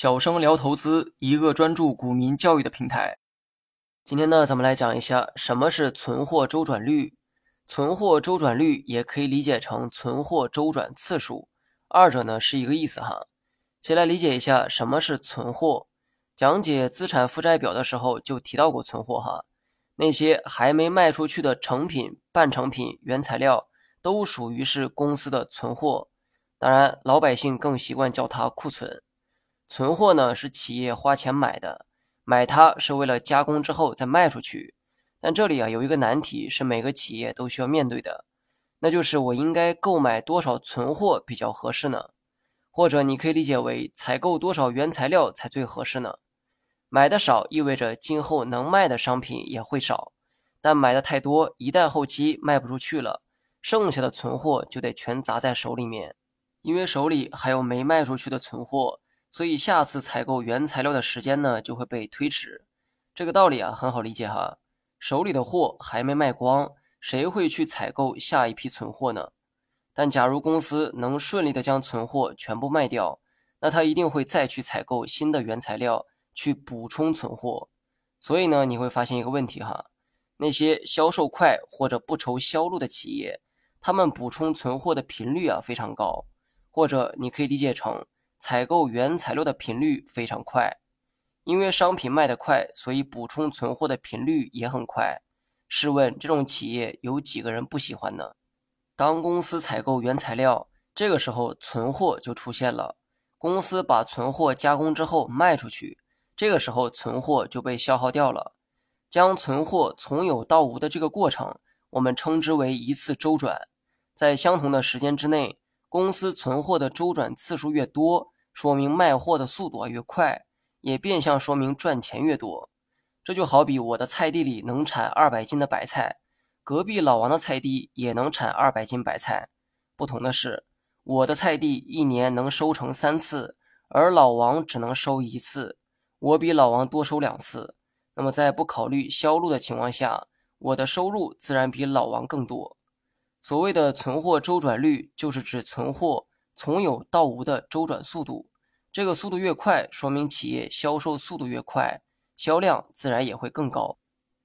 小生聊投资，一个专注股民教育的平台。今天呢，咱们来讲一下什么是存货周转率。存货周转率也可以理解成存货周转次数，二者呢是一个意思哈。先来理解一下什么是存货。讲解资产负债表的时候就提到过存货哈，那些还没卖出去的成品、半成品、原材料都属于是公司的存货。当然，老百姓更习惯叫它库存。存货呢是企业花钱买的，买它是为了加工之后再卖出去。但这里啊有一个难题是每个企业都需要面对的，那就是我应该购买多少存货比较合适呢？或者你可以理解为采购多少原材料才最合适呢？买的少意味着今后能卖的商品也会少，但买的太多，一旦后期卖不出去了，剩下的存货就得全砸在手里面。因为手里还有没卖出去的存货，所以下次采购原材料的时间呢就会被推迟。这个道理啊很好理解哈，手里的货还没卖光，谁会去采购下一批存货呢？但假如公司能顺利的将存货全部卖掉，那他一定会再去采购新的原材料去补充存货。所以呢，你会发现一个问题哈，那些销售快或者不愁销路的企业，他们补充存货的频率啊非常高。或者你可以理解成采购原材料的频率非常快，因为商品卖得快，所以补充存货的频率也很快。试问这种企业有几个人不喜欢呢？当公司采购原材料，这个时候存货就出现了。公司把存货加工之后卖出去，这个时候存货就被消耗掉了。将存货从有到无的这个过程，我们称之为一次周转，在相同的时间之内。公司存货的周转次数越多，说明卖货的速度越快，也变相说明赚钱越多。这就好比我的菜地里能产二百斤的白菜，隔壁老王的菜地也能产二百斤白菜。不同的是，我的菜地一年能收成三次，而老王只能收一次，我比老王多收两次。那么在不考虑销路的情况下，我的收入自然比老王更多。所谓的存货周转率，就是指存货从有到无的周转速度。这个速度越快，说明企业销售速度越快，销量自然也会更高。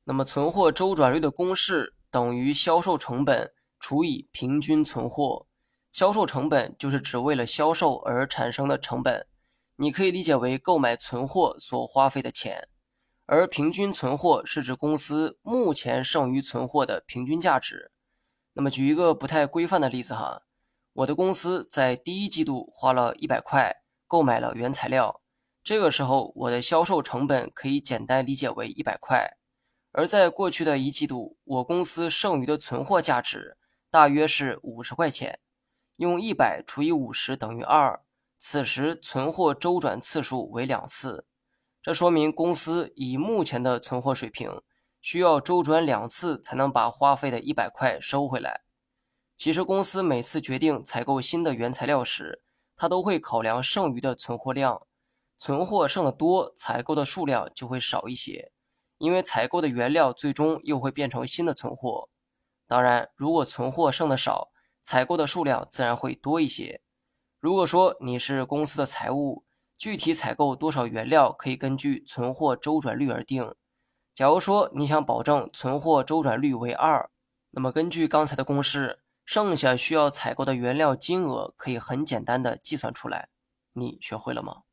那么，存货周转率的公式等于销售成本除以平均存货。销售成本就是指为了销售而产生的成本，你可以理解为购买存货所花费的钱。而平均存货是指公司目前剩余存货的平均价值。那么举一个不太规范的例子哈，我的公司在第一季度花了一百块购买了原材料，这个时候我的销售成本可以简单理解为一百块，而在过去的一季度，我公司剩余的存货价值大约是五十块钱，用一百除以五十等于二，此时存货周转次数为两次，这说明公司以目前的存货水平。需要周转两次才能把花费的一百块收回来。其实公司每次决定采购新的原材料时，它都会考量剩余的存货量。存货剩的多，采购的数量就会少一些，因为采购的原料最终又会变成新的存货。当然，如果存货剩的少，采购的数量自然会多一些。如果说你是公司的财务，具体采购多少原料可以根据存货周转率而定。假如说你想保证存货周转率为二，那么根据刚才的公式，剩下需要采购的原料金额可以很简单的计算出来。你学会了吗？